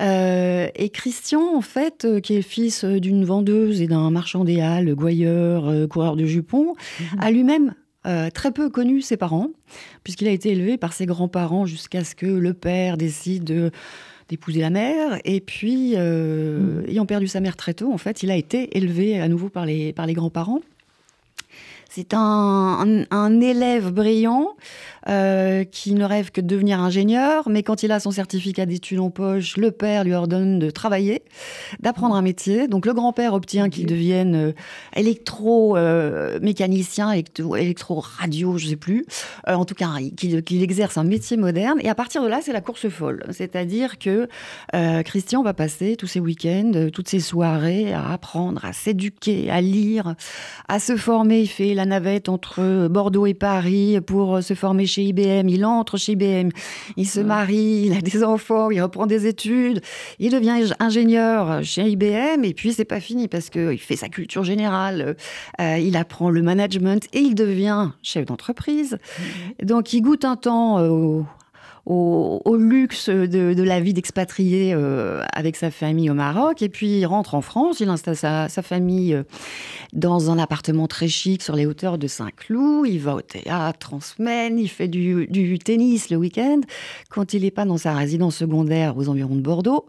Euh, et Christian, en fait, euh, qui est fils euh, d'une vendeuse et d'un marchand des Halles, gouailleur, euh, coureur de jupons, a lui-même très peu connu ses parents, puisqu'il a été élevé par ses grands-parents jusqu'à ce que le père décide de d'épouser la mère. Et puis, euh, ayant perdu sa mère très tôt, en fait, il a été élevé à nouveau par les, par les grands-parents. C'est un, un- un élève brillant euh, qui ne rêve que de devenir ingénieur, mais quand il a son certificat d'études en poche, le père lui ordonne de travailler, d'apprendre un métier. Donc le grand-père obtient qu'il devienne euh, électro-mécanicien, électro-radio, je sais plus. Euh, en tout cas, qu'il exerce un métier moderne. Et à partir de là, c'est la course folle. C'est-à-dire que euh, Christian va passer tous ses week-ends, euh, toutes ses soirées à apprendre, à s'éduquer, à lire, à se former. Il fait la navette entre Bordeaux et Paris pour se former chez IBM. Il entre chez IBM, il se marie, il a des enfants, il reprend des études, il devient ingénieur chez IBM. Et puis, c'est pas fini parce qu'il fait sa culture générale, euh, il apprend le management et il devient chef d'entreprise. Donc, il goûte un temps euh, au, au, luxe de, la vie d'expatrié euh, avec sa famille au Maroc. Et puis, il rentre en France, il installe sa, sa famille euh, dans un appartement très chic sur les hauteurs de Saint-Cloud. Il va au théâtre en semaine, il fait du, du tennis le week-end quand il n'est pas dans sa résidence secondaire aux environs de Bordeaux.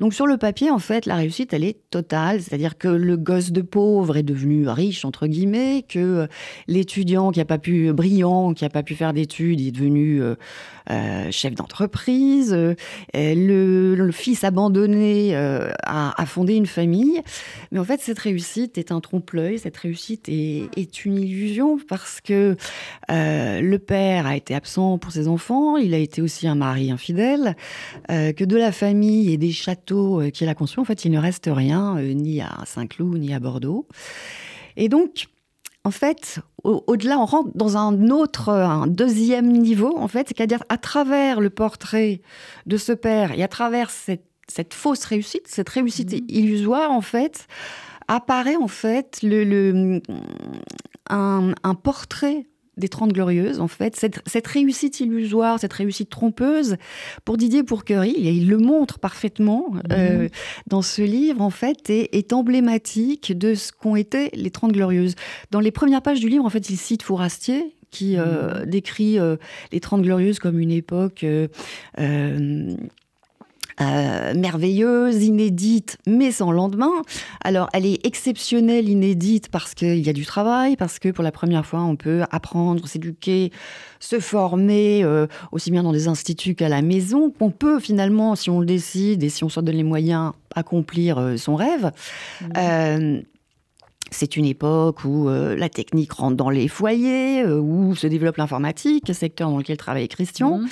Donc sur le papier, en fait, la réussite, elle est totale. C'est-à-dire que le gosse de pauvre est devenu riche, entre guillemets, que euh, l'étudiant qui a pas pu, brillant, qui a pas pu faire d'études, est devenu euh, euh, chef d'entreprise. Euh, le, fils abandonné euh, a, fondé une famille. Mais en fait, cette réussite est un trompe-l'œil. Cette réussite est, une illusion parce que euh, le père a été absent pour ses enfants. Il a été aussi un mari infidèle. euh, que de la famille et des châteaux euh, qu'il a construits, en fait, il ne reste rien, euh, ni à Saint-Cloud, ni à Bordeaux. Et donc, en fait, au- au-delà, on rentre dans un autre, un deuxième niveau, en fait, c'est-à-dire à travers le portrait de ce père et à travers cette, cette fausse réussite, cette réussite illusoire, en fait, apparaît en fait le, le- un, un portrait des Trente Glorieuses, en fait, cette, cette réussite illusoire, cette réussite trompeuse, pour Didier Pourquerie, et il le montre parfaitement euh, dans ce livre, en fait, est, est emblématique de ce qu'ont été les Trente Glorieuses. Dans les premières pages du livre, en fait, il cite Fourastier, qui euh, décrit euh, les Trente Glorieuses comme une époque euh, euh, merveilleuse, inédite, mais sans lendemain. Alors, elle est exceptionnelle, inédite, parce qu'il y a du travail, parce que pour la première fois, on peut apprendre, s'éduquer, se former, euh, aussi bien dans des instituts qu'à la maison, qu'on peut finalement, si on le décide et si on se donne les moyens, accomplir euh, son rêve. C'est une époque où euh, la technique rentre dans les foyers, euh, où se développe l'informatique, secteur dans lequel travaille Christian. Mhm.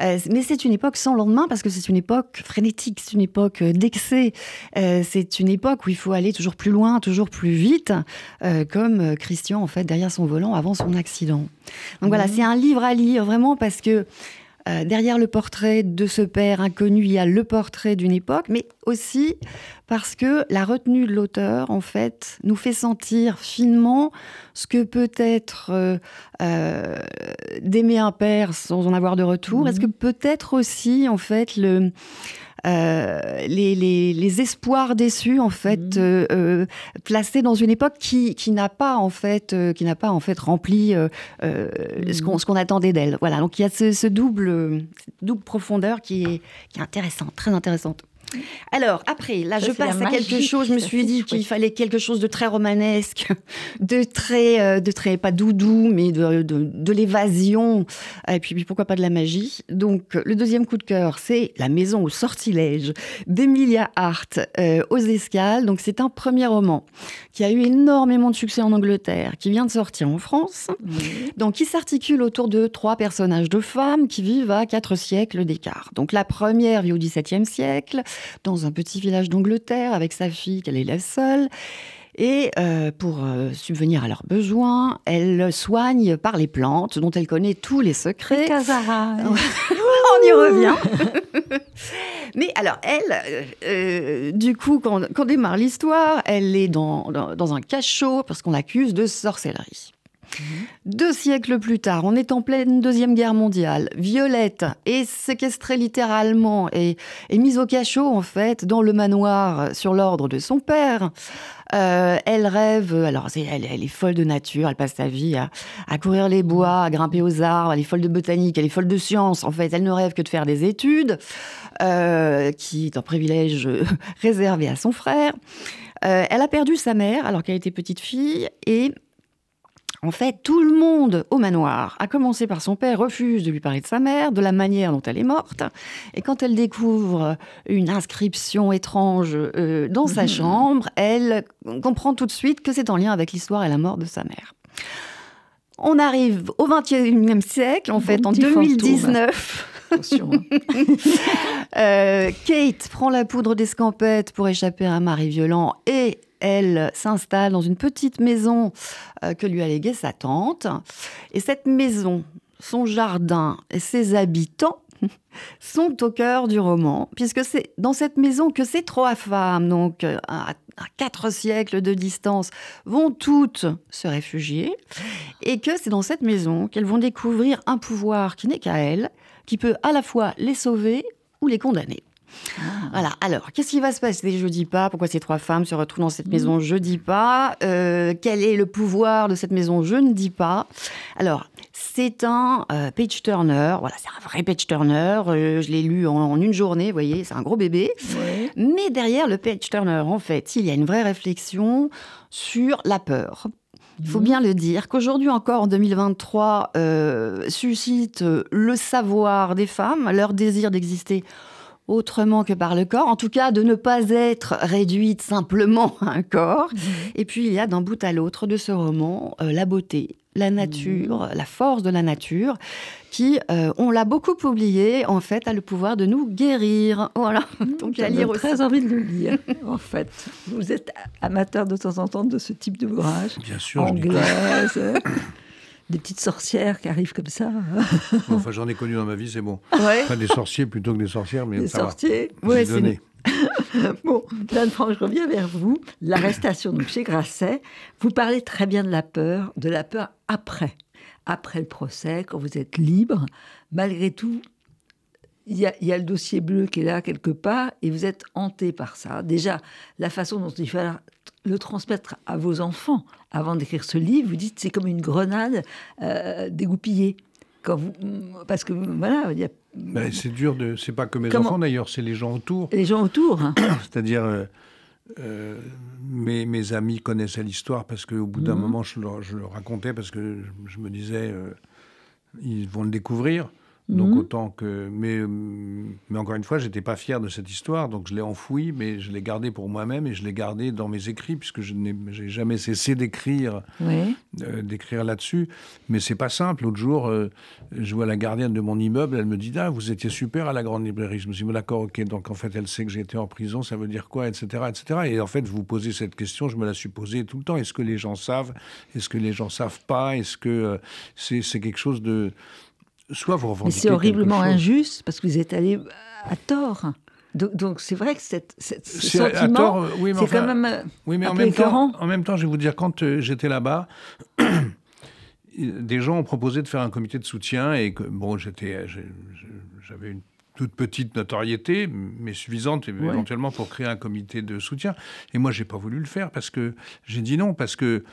Euh, mais c'est une époque sans lendemain parce que c'est une époque frénétique, c'est une époque euh, d'excès, euh, c'est une époque où il faut aller toujours plus loin, toujours plus vite, euh, comme Christian en fait derrière son volant avant son accident. Donc voilà, c'est un livre à lire vraiment parce que euh, derrière le portrait de ce père inconnu, il y a le portrait d'une époque, mais aussi parce que la retenue de l'auteur, en fait, nous fait sentir finement ce que peut être euh, euh, d'aimer un père sans en avoir de retour. Mhm. Est-ce que peut-être aussi, en fait, le, euh, les, les- les espoirs déçus, en fait, Mhm. euh, euh, placés dans une époque qui, qui n'a pas, en fait, qui n'a pas, en fait, rempli Mhm. ce qu'on ce qu'on attendait d'elle. Voilà. Donc il y a ce, ce double, double profondeur qui est, qui est intéressante, très intéressante. Alors, après, là, Ça, je passe à quelque chose. Je me suis dit qu'il fallait quelque chose de très romanesque, de très, euh, de très pas doudou, mais de, de, de l'évasion, et puis, puis pourquoi pas de la magie. Donc, le deuxième coup de cœur, c'est La maison au sortilège d'Emilia Hart euh, aux Escales. Donc, c'est un premier roman qui a eu énormément de succès en Angleterre, qui vient de sortir en France. Donc, qui s'articule autour de trois personnages de femmes qui vivent à quatre siècles d'écart. Donc, la première vit au XVIIe siècle, dans un petit village d'Angleterre, avec sa fille qu'elle élève seule. Et euh, pour euh, subvenir à leurs besoins, elle soigne par les plantes, dont elle connaît tous les secrets. Casara. On y revient. Mais alors, elle, euh, du coup, quand, quand démarre l'histoire, elle est dans, dans, dans un cachot parce qu'on l'accuse de sorcellerie. Deux siècles plus tard, on est en pleine Deuxième Guerre mondiale. Violette est séquestrée littéralement et, mise au cachot, en fait, dans le manoir sur l'ordre de son père. Euh, elle rêve, alors elle, est folle de nature, elle passe sa vie à, courir les bois, à grimper aux arbres, elle est folle de botanique, elle est folle de science. En fait, elle ne rêve que de faire des études, euh, qui est un privilège euh, réservé à son frère. Euh, elle a perdu sa mère alors qu'elle était petite fille et en fait, tout le monde au manoir, à commencer par son père, refuse de lui parler de sa mère, de la manière dont elle est morte. Et quand elle découvre une inscription étrange euh, dans sa chambre, elle comprend tout de suite que c'est en lien avec l'histoire et la mort de sa mère. On arrive au XXIe siècle, en Bon fait, en petit fantôme. 2019. Attention. hein. Euh, Kate prend la poudre d'escampette pour échapper à un mari violent et elle s'installe dans une petite maison euh, que lui a léguée sa tante. Et cette maison, son jardin et ses habitants sont au cœur du roman, puisque c'est dans cette maison que ces trois femmes, donc euh, à, à quatre siècles de distance, vont toutes se réfugier, et que c'est dans cette maison qu'elles vont découvrir un pouvoir qui n'est qu'à elles, qui peut à la fois les sauver ou les condamner. Voilà. Alors, qu'est-ce qui va se passer Je dis pas. Pourquoi ces trois femmes se retrouvent dans cette maison Je dis pas. Euh, quel est le pouvoir de cette maison Je ne dis pas. Alors, c'est un euh, page turner. Voilà, c'est un vrai page turner. Euh, je l'ai lu en, en une journée. Vous voyez, c'est un gros bébé. Ouais. Mais derrière le page turner, en fait, il y a une vraie réflexion sur la peur. Il faut bien le dire qu'aujourd'hui encore, en 2023, euh, suscite le savoir des femmes, leur désir d'exister autrement que par le corps, en tout cas de ne pas être réduite simplement à un corps. Et puis il y a d'un bout à l'autre de ce roman euh, la beauté, la nature, la force de la nature, qui, euh, on l'a beaucoup oublié, en fait, a le pouvoir de nous guérir. Voilà. Donc à lire aussi. très envie de le lire, en fait. Vous êtes amateur de temps en temps de ce type d'ouvrage Bien sûr, je dis pas. anglaise, des petites sorcières qui arrivent comme ça, hein, Enfin, j'en ai connu dans ma vie, c'est bon. Ouais. Enfin, des sorciers plutôt que des sorcières, mais des ça va. sorciers. Ouais, donné. Bon, Jeanne Franck, je reviens vers vous. L'arrestation donc chez Grasset, vous parlez très bien de la peur, de la peur après, après le procès, quand vous êtes libre. Malgré tout, il y, a, il y a le dossier bleu qui est là quelque part et vous êtes hanté par ça. Déjà, la façon dont il faut le transmettre à vos enfants avant d'écrire ce livre, vous dites c'est comme une grenade euh, dégoupillée. Quand vous, parce que voilà, il y a Ben, c'est dur de. C'est pas que mes Comment enfants d'ailleurs, c'est les gens autour. les gens autour. hein. C'est-à-dire, euh, euh, mes, mes amis connaissaient l'histoire parce qu'au bout d'un Mhm. moment, je leur racontais parce que je, je me disais, ils vont le découvrir. Donc Mhm. autant que, mais, mais encore une fois, j'étais pas fier de cette histoire, donc je l'ai enfouie, mais je l'ai gardée pour moi-même et je l'ai gardée dans mes écrits puisque je n'ai jamais cessé d'écrire, Oui. euh, d'écrire là-dessus. Mais c'est pas simple. L'autre jour, euh, je vois la gardienne de mon immeuble, elle me dit ah vous étiez super à la grande librairie. Je me suis dit d'accord ok donc en fait elle sait que été en prison, ça veut dire quoi etc etc. Et en fait vous posez cette question, je me la suis posée tout le temps. Est-ce que les gens savent? Est-ce que les gens savent pas? Est-ce que euh, c'est c'est quelque chose de soit vous Mais revendiquez c'est horriblement injuste parce que vous êtes allé à tort. Donc c'est vrai que cette, cette- ce sentiment, euh, oui, c'est enfin, quand même... euh, Oui, mais un en peu même, temps, écœurant. en même temps, je vais vous dire, quand euh, j'étais là-bas, des gens ont proposé de faire un comité de soutien et que, bon, j'étais, j'avais une toute petite notoriété, mais suffisante Ouais. éventuellement pour créer un comité de soutien. Et moi, j'ai pas voulu le faire parce que j'ai dit non, parce que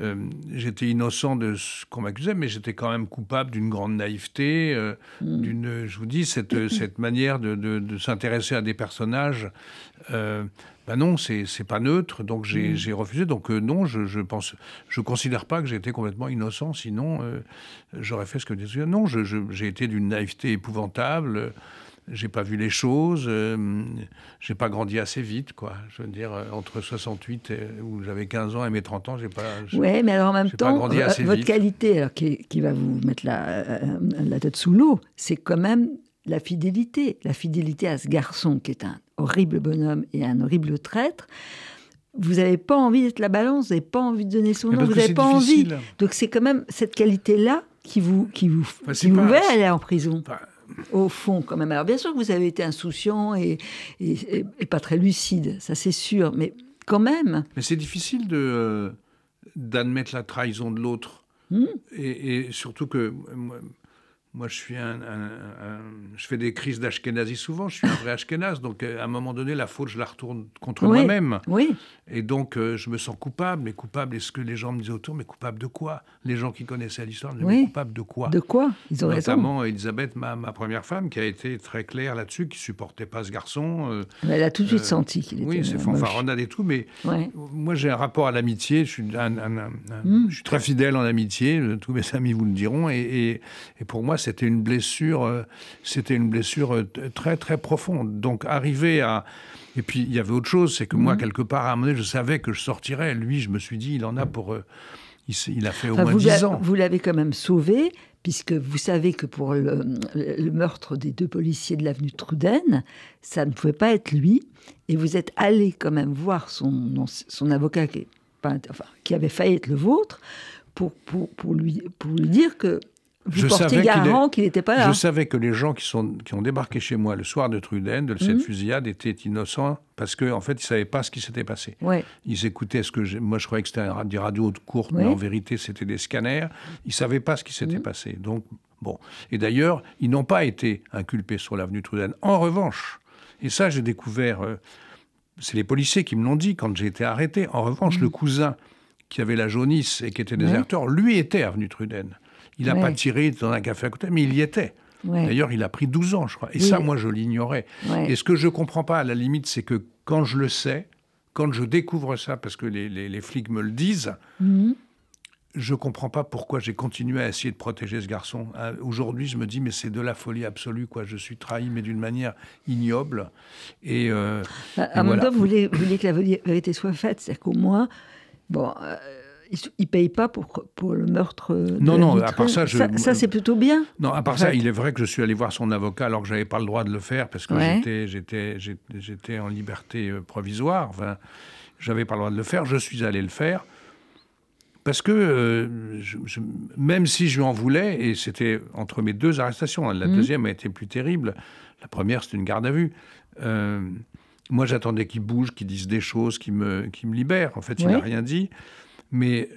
euh, j'étais innocent de ce qu'on m'accusait, mais j'étais quand même coupable d'une grande naïveté, euh, Mm. d'une, je vous dis, cette, cette manière de, de- de s'intéresser à des personnages. euh, ben non, c'est c'est pas neutre, donc j'ai Mm. j'ai refusé. Donc euh, non, je, je pense, je considère pas que j'ai été complètement innocent. Sinon, euh, j'aurais fait ce que disait. Non, je- je- j'ai été d'une naïveté épouvantable. J'ai pas vu les choses. euh, j'ai pas grandi assez vite, quoi. Je veux dire, euh, entre 68 et, où j'avais 15 ans et mes 30 ans, j'ai pas. Ouais, mais alors en même temps, euh, votre vite. qualité, alors, qui, qui va vous mettre la, euh, la tête sous l'eau, c'est quand même la fidélité. La fidélité à ce garçon qui est un horrible bonhomme et un horrible traître. Vous n'avez pas envie d'être la balance, vous n'avez pas envie de donner son nom, vous n'avez pas envie. Donc c'est quand même cette qualité-là qui vous, qui vous, Enfin, qui vous pas- fait aller en prison. Au fond, quand même. Alors, bien sûr que vous avez été insouciant et, et- et- et pas très lucide, ça c'est sûr, mais quand même. Mais c'est difficile de euh, d'admettre la trahison de l'autre. Hmm. Et, et surtout que moi, moi, je suis un, un- un- je fais des crises d'Ashkenazi souvent. Je suis un vrai Ashkenaz, donc euh, à un moment donné, la faute, je la retourne contre Oui. moi-même. Oui, Et donc, euh, je me sens coupable. Mais coupable, est-ce que les gens me disaient autour, mais coupable de quoi? Les gens qui connaissaient l'histoire me disaient, Oui. mais coupable de quoi? De quoi? Ils ont raison. Notamment Elisabeth, ma, ma première femme, qui a été très claire là-dessus, qui supportait pas ce garçon. euh, Elle a tout de suite Euh, senti qu'il était oui, c'est fanfaronnade et tout, mais Ouais. moi, j'ai un rapport à l'amitié. Je suis, Mm. je suis très fidèle en amitié. Tous mes amis vous le diront. Et, et- et pour moi, c'était une blessure. C'était une blessure très très profonde. Donc arriver à et puis il y avait autre chose, c'est que moi Mm. quelque part à un moment donné, je savais que je sortirais. Lui, je me suis dit, il en a pour. euh, il, a fait au Enfin, moins vous, 10 l'a- ans. vous l'avez quand même sauvé, puisque vous savez que pour le, le meurtre des deux policiers de l'avenue Truden, ça ne pouvait pas être lui. Et vous êtes allé quand même voir son, son avocat, qui, est pas int- enfin, qui avait failli être le vôtre, pour, pour, pour, lui, pour lui dire que vous Je portiez savais qu'il est- garant qu'il n'était pas là. Je savais que les gens qui, sont, qui ont débarqué chez moi le soir de Truden, de cette Mhm. fusillade, étaient innocents parce qu'en en fait, ils ne savaient pas ce qui s'était passé. Ouais. Ils écoutaient ce que moi je croyais que c'était des radios courtes, mais en vérité c'était des scanners. Ils savaient pas ce qui s'était Mhm. passé. Donc bon. Et d'ailleurs, ils n'ont pas été inculpés sur l'avenue Truden. En revanche, et ça j'ai découvert, euh, c'est les policiers qui me l'ont dit quand j'ai été arrêté. En revanche, le cousin qui avait la jaunisse et qui était Mhm. Déserteur, lui était avenue Truden. Il n'a Ouais. pas tiré dans un café à côté, mais il y était. Ouais. D'ailleurs, il a pris 12 ans, je crois. Et Oui. ça, moi, je l'ignorais. Ouais. Et ce que je comprends pas, à la limite, c'est que quand je le sais, quand je découvre ça, parce que les, les- les flics me le disent, Mhm. je comprends pas pourquoi j'ai continué à essayer de protéger ce garçon. Euh, Aujourd'hui, je me dis, mais c'est de la folie absolue, quoi. Je suis trahi, mais d'une manière ignoble. Et, euh, Bah, et en même voilà. temps, vous voulez, vous voulez que la vérité vérité soit faite, c'est-à-dire qu'au moins, bon, euh, ils ne payent pas pour, pour le meurtre. de Non, non, à part ça, je- ça, ça, c'est plutôt bien. Non, à part En ça, il est vrai que je suis allé voir son avocat alors que j'avais pas le droit de le faire parce que Ouais. j'étais, en liberté euh, provisoire. Enfin, j'avais pas le droit de le faire. Je suis allé le faire parce que euh, je- je- même si je lui en voulais, et c'était entre mes deux arrestations, hein, la Mhm. deuxième a été plus terrible. La première, c'était une garde à vue. Euh, moi, j'attendais qu'il bouge, qu'il dise des choses, qu'il me, qu'il me libère. En fait, il n'a rien dit. Mais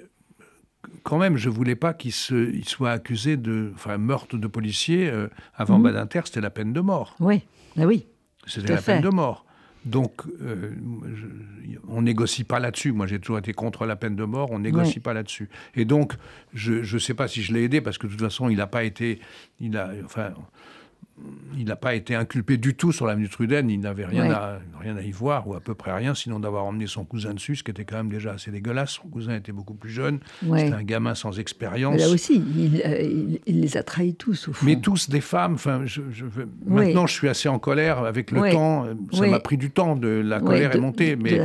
quand même, je voulais pas qu'il se, il soit accusé de enfin, meurtre de policier. euh, avant Mhm. Badinter, c'était la peine de mort. Oui, ah oui. C'était la peine de mort. Donc, euh, je- on négocie pas là-dessus. Moi, j'ai toujours été contre la peine de mort. On négocie pas là-dessus. Et donc, je ne sais pas si je l'ai aidé parce que de toute façon, il n'a pas été. Il a, enfin, il n'a pas été inculpé du tout sur l'avenue Truden. Il n'avait rien, à, rien à y voir, ou à peu près rien, sinon d'avoir emmené son cousin dessus, ce qui était quand même déjà assez dégueulasse. Son cousin était beaucoup plus jeune. C'était un gamin sans expérience. Là aussi, il, il, les a trahis tous, au fond. Mais tous des femmes. Enfin, je, Maintenant, je suis assez en colère avec le temps. Ça m'a pris du temps. De, la colère est montée. mais,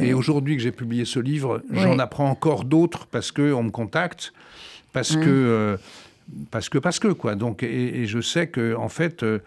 et aujourd'hui que j'ai publié ce livre, j'en apprends encore d'autres parce qu'on me contacte, parce que... Euh, parce que, parce que, quoi. Donc, et, je sais que, en fait, euh,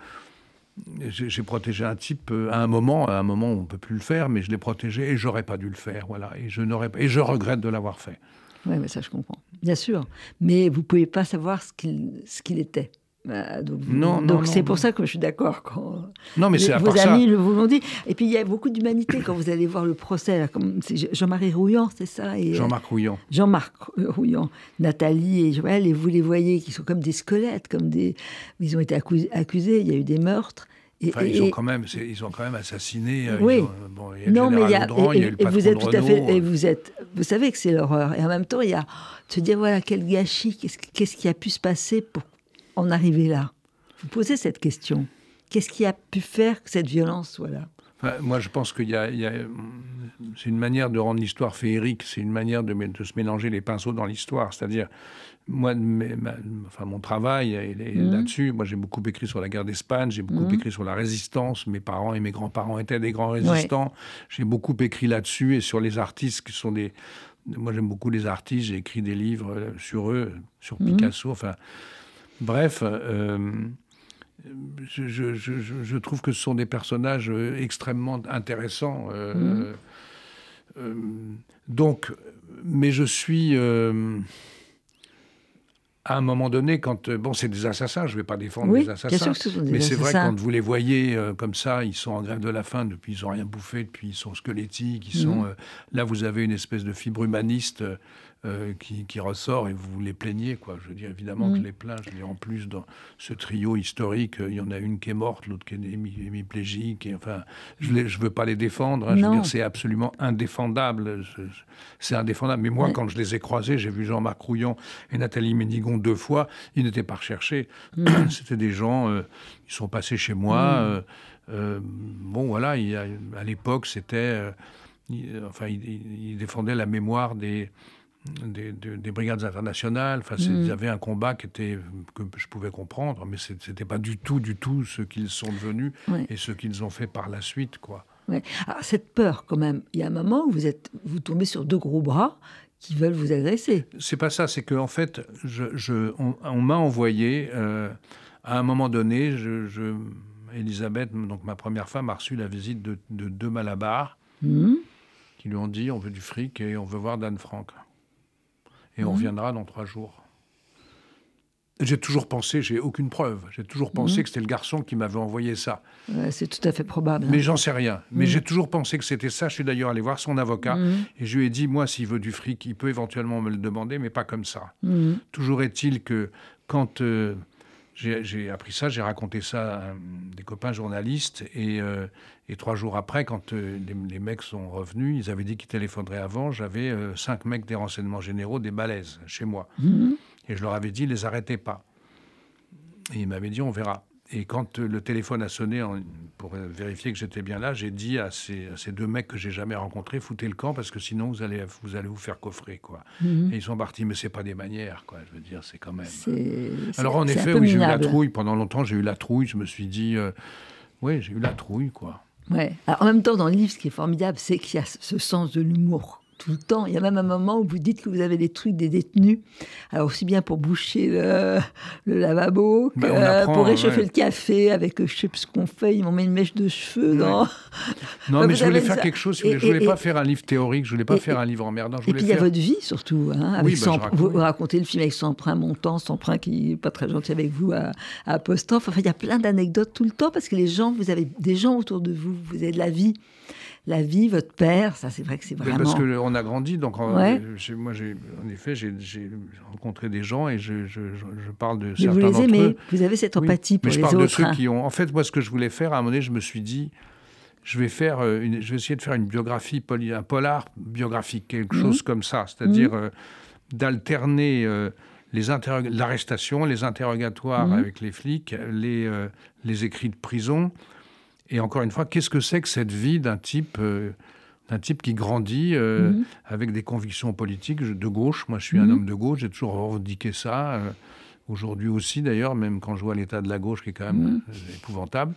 j'ai protégé un type euh, à un moment, à un moment où on ne peut plus le faire, mais je l'ai protégé et j'aurais pas dû le faire, voilà. Et je n'aurais et je regrette de l'avoir fait. Oui, mais ça je comprends, bien sûr. Mais vous pouvez pas savoir ce qu'il était. Bah, donc, non, donc c'est pour ça que je suis d'accord quand non, mais c'est vos amis ça. vous l'ont dit. Et puis il y a beaucoup d'humanité quand vous allez voir le procès. Comme Jean-Marie Rouillant, c'est ça euh, Jean-Marc Rouillant. Jean-Marc euh, Rouillant, Nathalie et Joël, et vous les voyez qui sont comme des squelettes, comme des. Ils ont été accusés. Il y a eu des meurtres. Et, ils, ont quand même, ils ont quand même assassiné. Euh, oui. bon, il y a non, mais il y a, et, vous êtes tout à fait, et vous êtes, vous savez que c'est l'horreur. Et en même temps, il y a se dire voilà quel gâchis, qu'est-ce qui a pu se passer pour en arriver là Vous posez cette question. Qu'est-ce qui a pu faire que cette violence soit là? Moi, je pense qu'il y a, c'est une manière de rendre l'histoire féerique, c'est une manière de, de, se mélanger les pinceaux dans l'histoire. C'est-à-dire, moi, enfin, mon travail est, mmh. là-dessus. Moi, j'ai beaucoup écrit sur la guerre d'Espagne, j'ai beaucoup mmh. écrit sur la résistance. Mes parents et mes grands-parents étaient des grands résistants. J'ai beaucoup écrit là-dessus et sur les artistes qui sont des. Moi, j'aime beaucoup les artistes. J'ai écrit des livres euh, sur eux, sur mmh. Picasso. Enfin, Bref, euh, je, trouve que ce sont des personnages euh, extrêmement intéressants. Euh, mhm. donc, mais je suis à un moment donné, quand bon, c'est des assassins, je ne vais pas défendre les assassins, mais c'est vrai quand vous les voyez comme ça, ils sont en grève de la faim depuis, ils n'ont rien bouffé depuis, ils sont squelettiques, ils sont mhm. là, vous avez une espèce de fibre humaniste euh, qui, ressort et vous les plaignez, quoi. Je veux dire, évidemment que je mm. les plains. Je veux dire, en plus, dans ce trio historique, euh, il y en a une qui est morte, l'autre qui est hémiplégique. Et, enfin, je ne veux pas les défendre. Hein. je veux dire, c'est absolument indéfendable. C'est indéfendable. Mais moi, quand je les ai croisés, j'ai vu Jean-Marc Rouillon et Nathalie Ménigon deux fois. Ils n'étaient pas recherchés. Mm. C'était des gens, euh, ils sont passés chez moi. Mm. bon, voilà, il à l'époque, c'était... enfin, ils défendaient la mémoire des des, des, brigades internationales. Enfin, mm. Ils avaient un combat qui était, que je pouvais comprendre, mais ce n'était pas du tout, du tout ce qu'ils sont devenus et ce qu'ils ont fait par la suite. quoi. Alors, cette peur, quand même, il y a un moment où vous, êtes, vous tombez sur deux gros bras qui veulent vous agresser. C'est pas ça, c'est qu'en en fait, je, je, on, m'a envoyé, euh, à un moment donné, je, Elisabeth, donc ma première femme, a reçu la visite de, deux Malabars mm. qui lui ont dit on veut du fric et on veut voir Dan Frank et on mhm. reviendra dans trois jours. J'ai toujours pensé, j'ai aucune preuve, j'ai toujours pensé mhm. que c'était le garçon qui m'avait envoyé ça. c'est tout à fait probable. Mais j'en sais rien. Mais mhm. j'ai toujours pensé que c'était ça. Je suis d'ailleurs allé voir son avocat et je lui ai dit, moi, s'il veut du fric, il peut éventuellement me le demander, mais pas comme ça. Toujours est-il que quand euh, j'ai appris ça, j'ai raconté ça à des copains journalistes. Et, euh, trois jours après, quand euh, les, mecs sont revenus, ils avaient dit qu'ils téléphoneraient avant. J'avais euh, cinq mecs des renseignements généraux, des balaises, chez moi. Mhm. Et je leur avais dit, les arrêtez pas. Et ils m'avaient dit, on verra. Et quand euh, le téléphone a sonné pour vérifier que j'étais bien là, j'ai dit à ces, deux mecs que j'ai jamais rencontrés, foutez le camp parce que sinon vous allez vous, allez vous faire coffrer. Quoi. Mhm. Et ils sont partis, mais c'est pas des manières. Quoi. Je veux dire, c'est quand même... Alors en effet, oui, j'ai eu la trouille. Pendant longtemps, j'ai eu la trouille. Je me suis dit, euh, oui, j'ai eu la trouille. quoi. Ouais. en même temps, dans le livre, ce qui est formidable, c'est qu'il y a ce sens de l'humour tout le temps. Il y a même un moment où vous dites que vous avez des trucs des détenus, alors aussi bien pour boucher le, lavabo que ben, pour réchauffer le café avec je sais ce qu'on fait. Ils m'ont mis une mèche de cheveux. Non, non mais je voulais faire quelque chose. je voulais pas faire un livre théorique. Je voulais pas faire un livre emmerdant. Je et puis il y a votre vie surtout. Hein, avec bah, vous racontez le film avec Samprin Montant, Samprin qui est pas très gentil avec vous à, à Apostrophe. Enfin, il y a plein d'anecdotes tout le temps parce que les gens, vous avez des gens autour de vous, vous avez de la vie la vie, votre père, ça c'est vrai que c'est vraiment... Parce qu'on a grandi, donc moi, j'ai, en effet, j'ai, rencontré des gens et je, parle de certains d'entre eux. vous les aimez, vous avez cette empathie pour mais je parle de ceux qui ont... En fait, moi, ce que je voulais faire, à un moment donné, je me suis dit, je vais, faire euh, une, je vais essayer de faire une biographie, un polar biographique, quelque mhm. chose comme ça, c'est-à-dire mhm. euh, d'alterner... Euh, les l'arrestation, les interrogatoires Mhm. avec les flics, les, euh, les écrits de prison. Et encore une fois, qu'est-ce que c'est que cette vie d'un type, euh, d'un type qui grandit euh, Mhm. avec des convictions politiques? De gauche Moi, je suis un Mhm. homme de gauche, j'ai toujours revendiqué ça. euh, Aujourd'hui aussi, d'ailleurs, même quand je vois l'état de la gauche qui est quand même Mhm. épouvantable.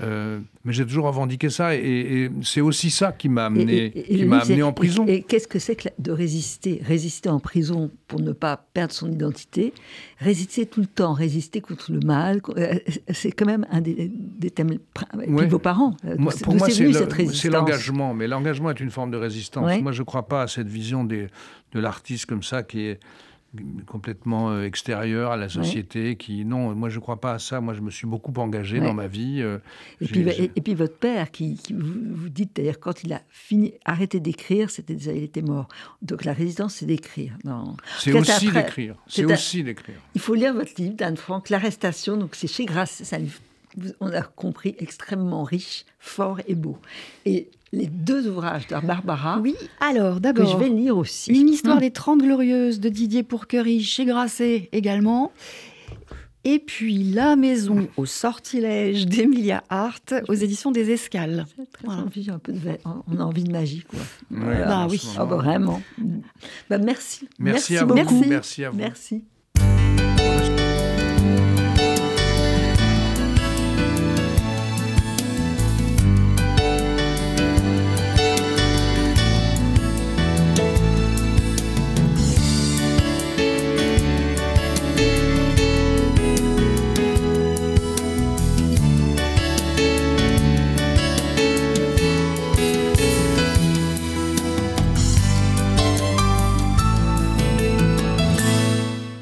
Euh, mais j'ai toujours revendiqué ça, et, et c'est aussi ça qui m'a amené, Et- et- et qui m'a amené en prison. Et, qu'est-ce que c'est que de résister Résister en prison pour ne pas perdre son identité, résister tout le temps, résister contre le mal, euh, c'est quand même un des, des thèmes. Ouais. vos parents, euh, Moi, pour moi, c'est l'engagement, mais l'engagement est une forme de résistance. Ouais. Moi, je ne crois pas à cette vision des, de l'artiste comme ça qui est complètement euh, extérieur à la société. Qui non, moi, je ne crois pas à ça. Moi, je me suis beaucoup engagé Ouais. dans ma vie. euh, Et puis, j'ai- et, et puis votre père, qui, qui vous, vous dites d'ailleurs, quand il a fini, arrêté d'écrire, c'était déjà, il était mort. Donc la résistance, c'est d'écrire. Non. c'est aussi d'écrire. c'est aussi d'écrire. Il faut lire votre livre d'Anne Frank, L'arrestation. Donc c'est chez Grasset. C'est un livre, on a compris, extrêmement riche, fort et beau. Et les deux ouvrages de Barbara, Oui, alors que d'abord, je vais lire aussi. une histoire Hum. des 30 glorieuses de Didier Pourquerie chez Grasset également. Et puis La maison au sortilège d'Emilia Hart aux éditions des Escales. C'est très Voilà. envie, un peu de, on a envie de magie, quoi. Voilà. Bah en oui. ce Ah moment. bah, vraiment. Bah, merci. Merci, à vous. beaucoup. Merci à vous. Merci.